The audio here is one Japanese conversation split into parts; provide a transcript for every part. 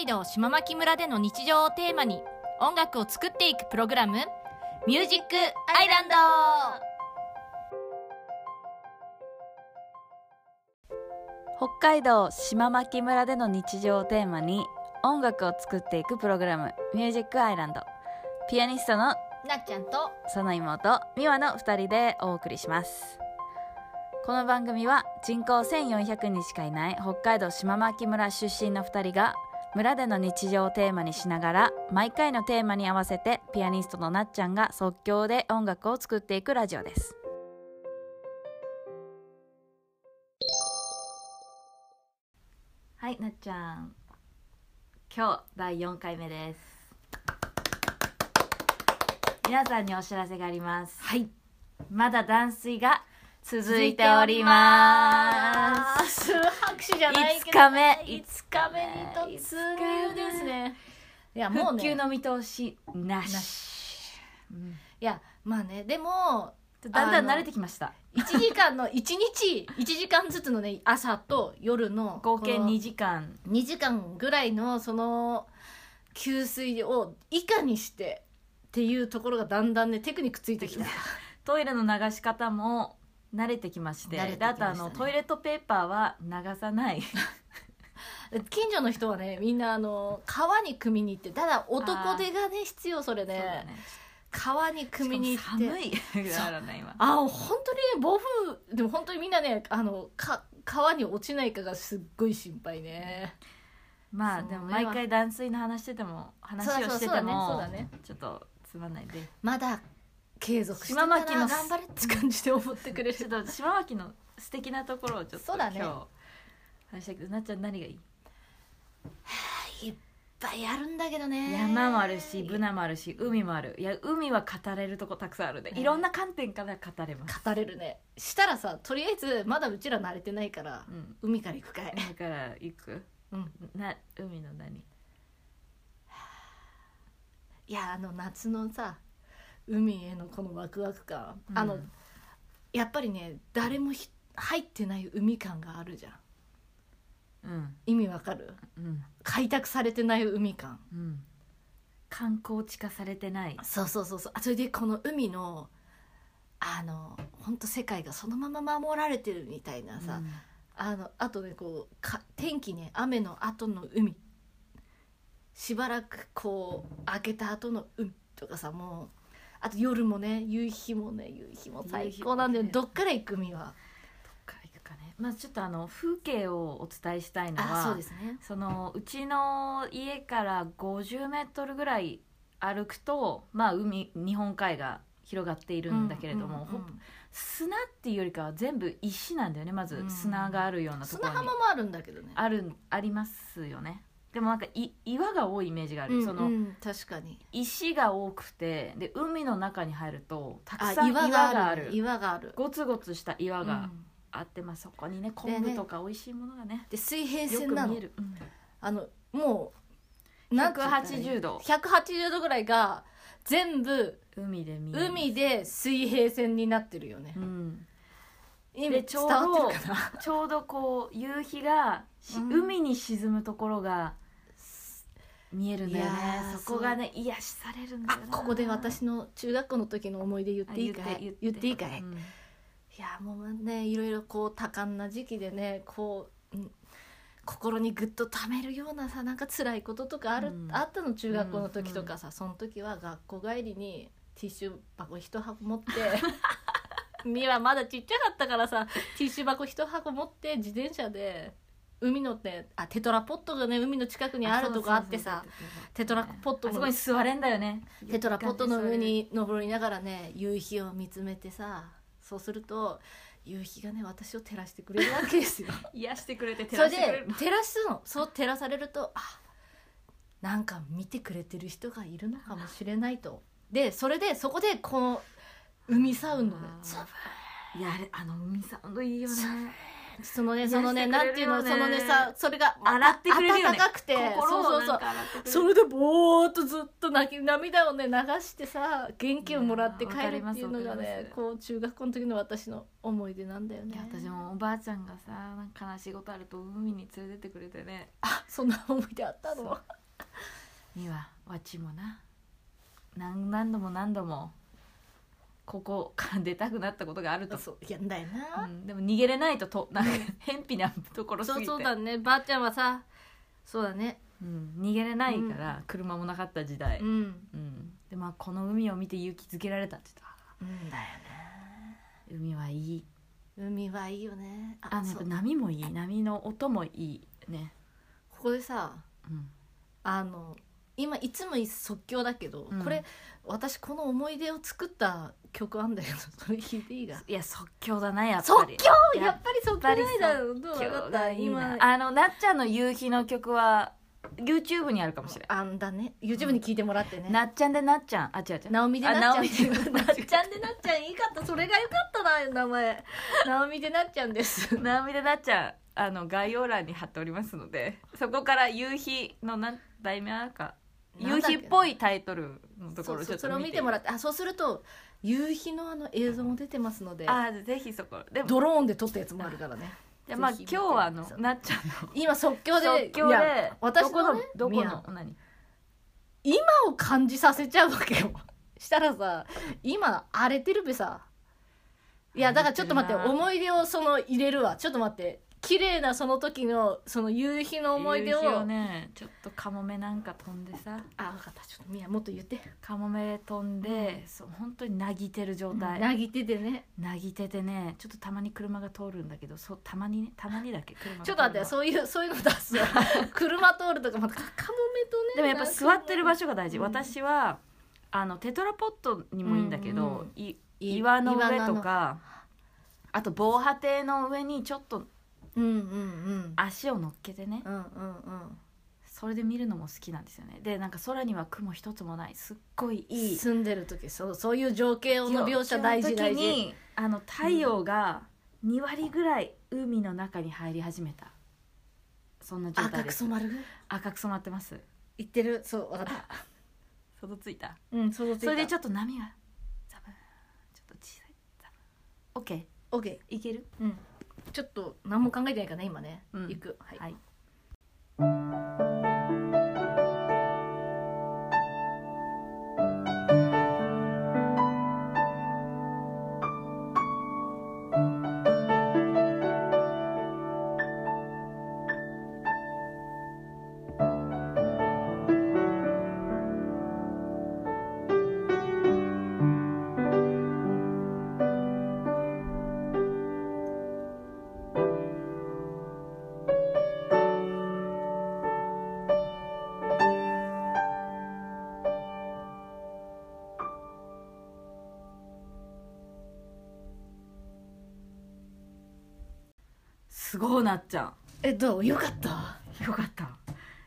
海道島牧村での日常をテーマに音楽を作っていくプログラム「ミュージックアイランド」北海道島牧村での日常をテーマに音楽を作っていくプログラム「ミュージックアイランド」ピアニストのなっちゃんとその妹美和の2人でお送りします。この番組は人口1400人しかいない北海道島牧村出身の2人が村での日常をテーマにしながら毎回のテーマに合わせてピアニストのなっちゃんが即興で音楽を作っていくラジオです。はいなっちゃん。今日第4回目です。皆さんにお知らせがあります。はい。まだ断水が続いております。す拍手じゃないけど5日目。5日目に突入ですね。いやもうね。の見通しなし。うんいやまあねでもだんだん慣れてきました。1時間の 1日1時間ずつのね朝と夜の合計この2時間。2時間ぐらいのその給水をいかにしてっていうところがだんだんねテクニックついてきた。トイレの流し方も慣れてきまして慣れてきであましたね。とあのトイレットペーパーは流さない。近所の人はねみんなあの川に汲みに行ってただ男手がね必要それそうだね。ね川に汲みに行って。寒い。からね今。あ本当にね暴風でも本当にみんなねあのか川に落ちないかがすっごい心配ね。まあそうでも毎回断水の話してても話をしててそうだね。そうもだね。ちょっとつまんない。でまだ継続島牧の頑張れって。感じで思ってくれるちょっと島脇の素敵なところをちょっとそうだね。今日話したけどなっちゃん何がいい？いっぱいあるんだけどね。山もあるしブナもあるし海もある。いや海は語れるとこたくさんあるで、ね。いろんな観点から語れます、語れるね。したらさとりあえずまだうちら慣れてないからうん、海から行くかい。だから行く？うん。な海の何？いやあの夏のさ海へのこのワクワク感、うん。あのやっぱりね誰もひ入ってない海感があるじゃん。うん。意味わかる？うん。開拓されてない海感。うん。観光地化されてない。そうそうそうそう。あそれでこの海のあの本当世界がそのまま守られてるみたいなさ、あのあとねこうか天気ね雨の後の海。しばらくこう開けた後の海とかさもうあと夜もね夕日もね夕日も最高なんだよどっから行く海は？どっから行くかね。まあちょっとあの風景をお伝えしたいのはあそうですね。そのうちの家から50メートルぐらい歩くとまあ海日本海が広がっているんだけれども、うんうんうんほ砂っていうよりかは全部石なんだよねまず。うん。砂があるようなところに。砂浜もあるんだけどね。あるありますよねでもなんかい岩が多いイメージがある、うんそのうん確かに。石が多くてで海の中に入るとたくあさん岩岩がある。岩がある。ゴツゴツした岩がうん。あって、まあ、そこにねで昆布とか美味しいものがねで水平よ線なの。く見える、うん。あのもうなんて言ったらいい180度。180度ぐらいが全部海で見える。海で水平線になってるよね。うん。意味でちょう伝どわってるかな？ちょうどこう夕日がし、うん。海に沈むところが見えるんだよね。いやーそこがね癒しされるんだよな。あここで私の中学校の時の思い出言っていいかい？言っていいかい、いうん。やもうねいろいろこう多感な時期でねこう、うん心にぐっとためるようなさなんか辛いこととかある、うん。あったの中学校の時とかさ、その時は学校帰りにティッシュ箱一箱持って みはまだちっちゃかったからさティッシュ箱一箱持って自転車で海のねあテトラポットがね海の近くにあるとかあってさテトラポットあそのこに座れんだよね。テトラポットの上に登りながらね夕日を見つめてさそうすると夕日がね私を照らしてくれるわけですよ。癒してくれて照それらしてくれるで照らすの。そう照らされるとあなんか見てくれてる人がいるのかもしれないと。でそれでそこでこの海サウンドで。あー。ザブいやあれあの海サウンドいいよね。ーそのねそのねなんていうのそのねさそれが洗ってくれるよね。温かくて心をそうそうそう。それでぼーっとずっと泣き涙をね流してさ元気をもらって帰るっていうのがねこう中学校の時の私の思い出なんだよね。いや私もおばあちゃんがさなんか悲しいことあると海に連れてってくれてね。あそんな思い出あったの？にはわちもな。何何度も何度もここから出たくなったことがあると、そうやんだよな、うん、でも逃げれないととなんか偏僻なところすぎて。そうそうだね。ばあちゃんはさそうだね。うん、逃げれないから、車もなかった時代、ううん。んでまあこの海を見て勇気づけられたって言っうんだよた海はいい。ね海はいいよね。ああの波もいい。波の音もいいね、ここでさうん、あの今いつも即興だけど、うん。これ私この思い出を作った曲あんだけどそれ弾いていいが いや即興だなやっぱ即り興やっぱり即興ないだろうどう今分かっがいい今。なあのなっちゃんの夕日の曲は YouTube にあるかもしれん。あんだね。YouTube に聞いてもらってね、なっちゃんでなっちゃん。あ違う違う。ナオミでなっちゃん。あナオミでなっちゃん。でなっちゃん。いいかったそれがよかったな名前。ナオミでなっちゃんです。なおみでなっちゃんあの概要欄に貼っておりますのでそこから夕日のなん題名か夕日っぽいタイトルのところをちょっとそうそれを見てもらっってあそうすると夕日のあの映像も出てますのであぜひそこ。でもドローンで撮ったやつもあるからね。じゃあまあぜひ見て。今日はあのなっちゃんの。今即興で即興いやで私のねどこのどこミヤの何？今を感じさせちゃうわけよ。したらさ今荒れてるべさ。いやだからちょっと待って荒れてるな。思い出をその入れるわ。ちょっと待って綺麗なその時のその夕日の思い出を夕日をねちょっとカモメなんか飛んでさ。あ分かった。ちょっとみやもっと言って。カモメ飛んで、そう本当になぎてる状態、なぎててね。なぎててねちょっとたまに車が通るんだけどそうたまにねたまにだけ車がちょっと待ってそういうそういうの出すわ 車通るとかまたカモメとねでもやっぱ座ってる場所が大事、うん。私はあのテトラポットにもいいんだけど、うんうん岩の上岩とかあと防波堤の上にちょっとうんうんうん。足を乗っけてね。うんうんうん。それで見るのも好きなんですよね。でなんか空には雲一つもないすっごいいい住んでる時そうそういう情景の描写大事大時事にあの太陽が2割ぐらい海の中に入り始めた。そんな状態赤です。く染まる？赤く染まってます。言ってる？そう分かった。外ついた。うんそのそれでちょっと波がザブーンちょっと小さいザブーン。オッケと OK ー。いける？うんちょっと何も考えてないからね今ね、うん。行く。はい、はいごいなっちゃん。えどう？よかった。よかった。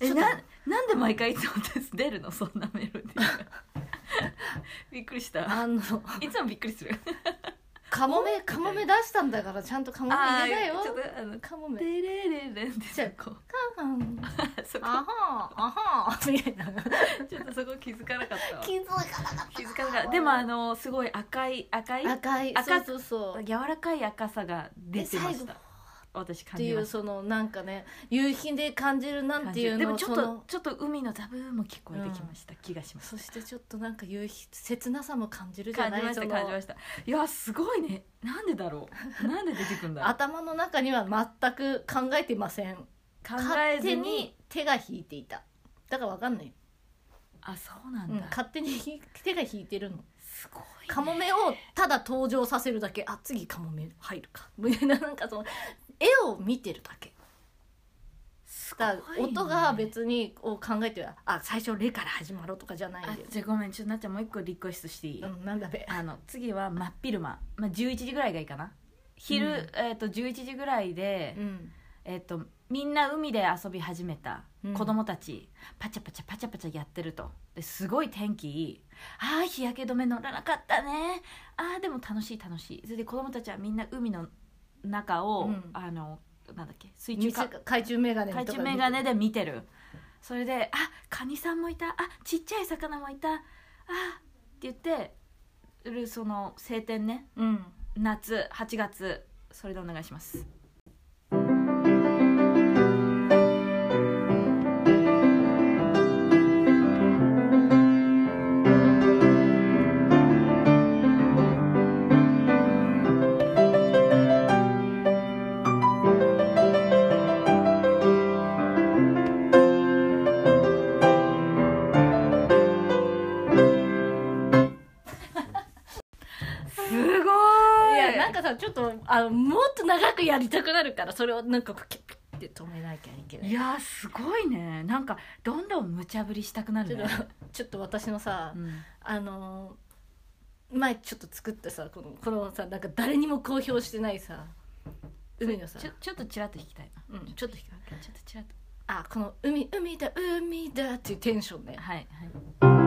ちょっななんで毎回いつもです？出るの？そんなメロディーが。びっくりした。あの。いつもびっくりする。カモメカモメ出したんだからちゃんとカモメ入れなよ。ちょっとあのカモメ。テレレレンってじゃこカン。そこ。あはんあはんみたいなちょっとそこ気づかなかったわ。気づかなかった。気づかなかった。でもあのすごい赤い赤い？赤い。赤そうそうそう。柔らかい赤さが出てまで最後した私っていうそのなんかね夕日で感じるなんていうのでもちょっそのとちょっと海のザブーンも聞こえてきました、気がします。そしてちょっとなんか夕日切なさも感じるじゃない感じましたその。感じました。いやすごいね。なんでだろう。なんで出てくるんだろう。頭の中には全く考えてません。考勝えずに。手に手が引いていた。だからわかんない、あそうなうんんだ、勝手に手が引いてるの。すごい、ね、カモメをただ登場させるだけ。あ次カモメ入るか。みたいななんかその絵を見てるだけ。すだから音が別にを考えてはあ最初「レ」から始まろうとかじゃないんじゃあごめんちょっとなっちゃんもう一個リクエストしていい、うんなんだべ。あの次は真っ昼間、まあ、11時ぐらいがいいかな。昼、うん。えー、と11時ぐらいで、うん。えー、とみんな海で遊び始めたうん。子供たち、パチャパチャパチャパチャやってると。ですごい天気いい。ああ日焼け止め乗らなかったね。ああでも楽しい楽しい。それで子供たちはみんな海の中を、うん。あのなんだっけ水中か。水海中メガネ中メガネで見てる。それで「あカニさんもいた。あちっちゃい魚もいた。あって言ってるその晴天ね。うん。夏8月それでお願いしますす長くやりたくなるからそれをなんかこうキュッピッて止めなきゃいけない。いやすごいね。なんかどんどん無茶ぶりしたくなるね。ちょっとちょっと私のさ、うん。あの前ちょっと作ったさこのこのさなんか誰にも公表してないさ海のさちょちょっとちらっと弾きたいな。うん、ちょっと光るちょっとちらっと。あこの海海だ海だっていうテンションね。はいはい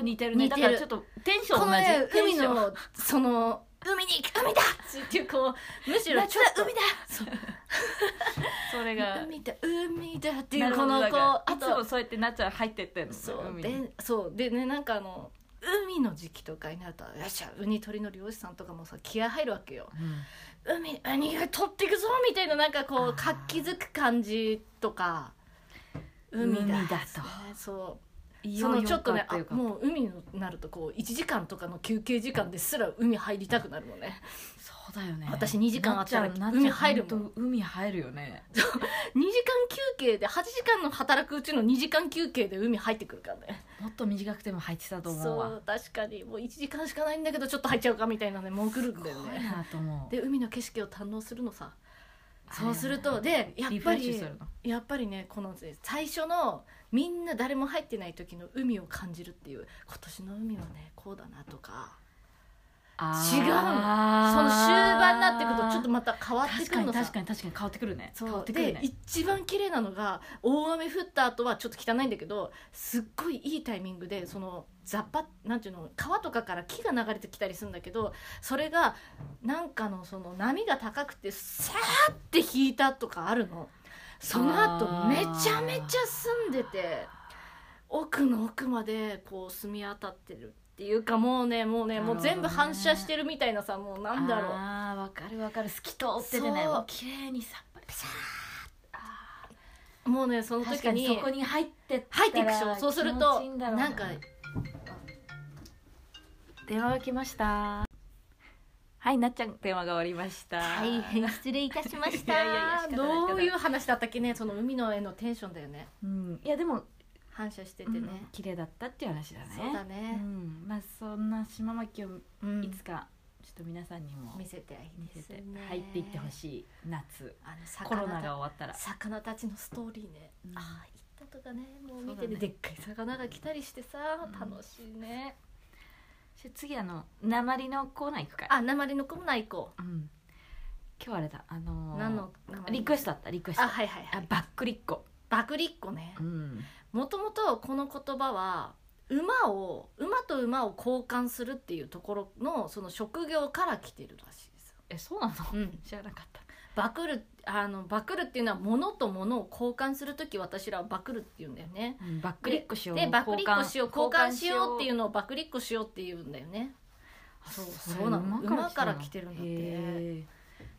と曲調似てる。ねだからちょっとテンション同じ。このね海のその海に海だ。っていうこうむしろちょっと。夏だ海だ。それが。海だ海だっていうこのこうあいつもとそうやってなっちゃう入ってってんのそう。でそう。でねなんかあの海の時期とかになるとよっしゃウニ取りの漁師さんとかもさ気合入るわけよ。海ウニが取っていくぞみたいななんかこう活気づく感じとか。海だ海だとね。そう。いそのちょっとねもう海になるとこう1時間とかの休憩時間ですら海入りたくなるのね。そうだよね。私2時間あったら海入るもん。海入るよね。2時間休憩で8時間の働くうちの2時間休憩で海入ってくるからね。もっと短くても入ってたと思うわ。そう確かに。もう1時間しかないんだけどちょっと入っちゃうかみたいなねもう来るんだよね。なと思う。で海の景色を堪能するのさそうするはいとでやっぱりやっぱりねこのね最初のみんな誰も入ってない時の海を感じるっていう今年の海はねこうだなとか違うの。その終盤になってくるとちょっとまた変わってくるのさ。確かに確かに変わってくるね。変わそう。でってくるね。一番綺麗なのが大雨降った後はちょっと汚いんだけどすっごいいいタイミングでそのザッパなんていうの川とかから木が流れてきたりするんだけどそれがなんかのその波が高くてさーって引いたとかあるの。その後めちゃめちゃ澄んでて奥の奥までこう澄み当たってるっていうかもうねもうねもう全部反射してるみたいなさもうなんだろう。あーわかるわかる。透き通っててね。そう。もう綺麗にさっぱりさもうねその確時にそこに入って入っていくでしらょ。そうするとなんか電話が来ました。はいなっちゃん電話が終わりました。大変失礼いたしまし いやいやいやどういう話だったっけねその海の絵のテンションだよね。うん。いやでも反射しててうん。ね、綺麗だったっていう話だね。そうだうね、ん。まあそんな島巻をうん。いつかちょっと皆さんにも見せてい見せて入っていってほしい夏。あのコロナが魚終わったら。魚たちのストーリーね、うん。ああ行ったとかね。もう見てて、ね。でっかい魚が来たりしてさうん。楽しいね、じゃあ次あの鉛のコーナー行くかあ鉛のコーナー行こう。ん。今日あれだあのう、ー何の鉛？リクエストあったリクエスト。あはいはいはい。あバックリッコバクリッコね。うん。もともとこの言葉は馬を馬と馬を交換するっていうところのその職業から来てるらしいです。よ。えそうなの？うん、知らなかった。バクるあのバクるっていうのは物と物を交換する時私らはバクるって言うんだよね。うんバックリッコしようでバクリッコしよう交換しよう。っていうののをバクリッコしようって言うんだよね。そうそそうなの。れ馬から来てるんだって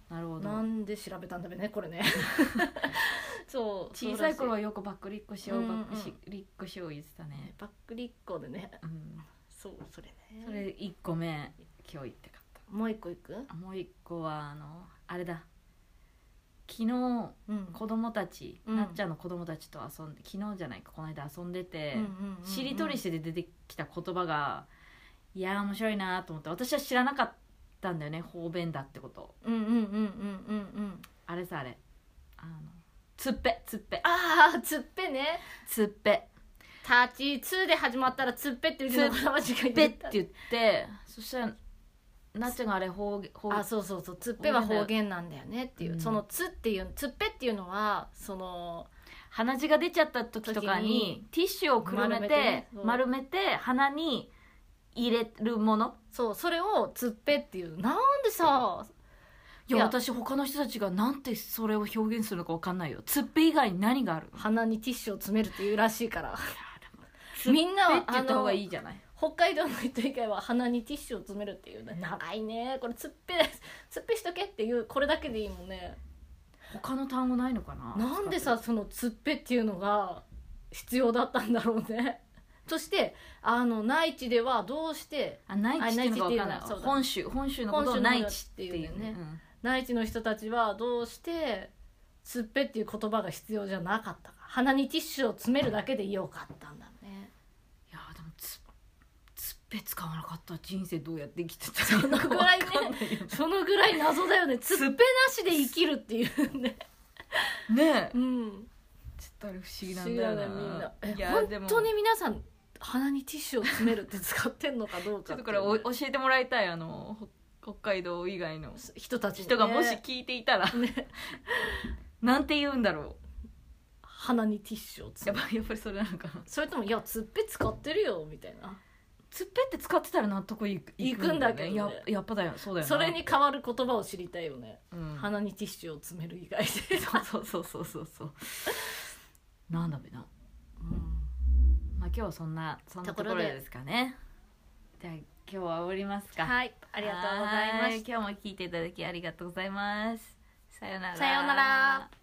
なるほど。なんで調べたんだべねこれね。そう小さい頃はよくバックリッコしよううんうんバックしリッコしよう言ってたいねバックリッコでね。うん。そうそれね。それ1個目今日言ってかっもう一個いく？たもう1個はあのあれだ。昨日うん。子供たち、うんなっちゃんの子供たちと遊んで昨日じゃないかこの間遊んでて、うんうんうんうん。しりとりして出てきた言葉がいやー面白いなと思って私は知らなかったんだよね方便だってこと。うんうんうんうんうんうん。あれさあれ。あのつっぺ。つっぺ。ああつっぺね。つっぺ。タチツーで始まったらつっぺっていうのが間違えぺって言ってそしたらなっちゃんがあれ方言方あそうそうそう。つっぺは方言なんだよねっていう、うん。そのつっていうつっぺっていうのはその鼻血が出ちゃった時とか時ににティッシュをくるめて丸めて鼻に入れるもの？そうそれをつっぺっていう。なんでさいやいや。私他の人たちがなんてそれを表現するのか分かんないよ。つっぺ以外に何がある鼻にティッシュを詰めるっていうらしいから。みんなはって言った方がいいじゃない？北海道の人以外は鼻にティッシュを詰めるっていうね長いね。これつっぺつっぺしとけっていうこれだけでいいもんね。他の単語ないのかな？なんでさそのつっぺっていうのが必要だったんだろうねそしてあの内地ではどうしてあ内地っていうのはそうだ。本州本州のことを内地っていう本州のことっていうね。うん。内地の人たちはどうしてつっぺっていう言葉が必要じゃなかったか。鼻にティッシュを詰めるだけでよかったんだね。いやでもつつっぺ使わなかったら人生どうやって生きてたそのぐらいねそのぐらい謎だよね。つっぺなしで生きるっていうね。ねえ。うん。ちょっとあれ不思議不なんだよな。みんな。え本当に皆さん鼻にティッシュを詰めるって使ってんのかどうちょっとこれお教えてもらいたいあのほ北海道以外の人たちにね。人がもし聞いていたら、ね。なんて言うんだろ鼻にティッシュをうや詰める。っぱやっぱりそれなのかな。それともいやつっぺ使ってるよみたいな。つっぺって使ってたら納得いくいくんだけどね。ややっぱだよ。そうだよな。それに変わる言葉を知りたいよね、うん。鼻にティッシュを詰める以外で、そうそうそうそうそう。なんだべな。うん。まあ今日はそんなそんなところで。ですかね。じゃあ今日は終わりますか。はいありがとうございまはいした今日も聞いていただきありがとうございます。さようなら。さようなら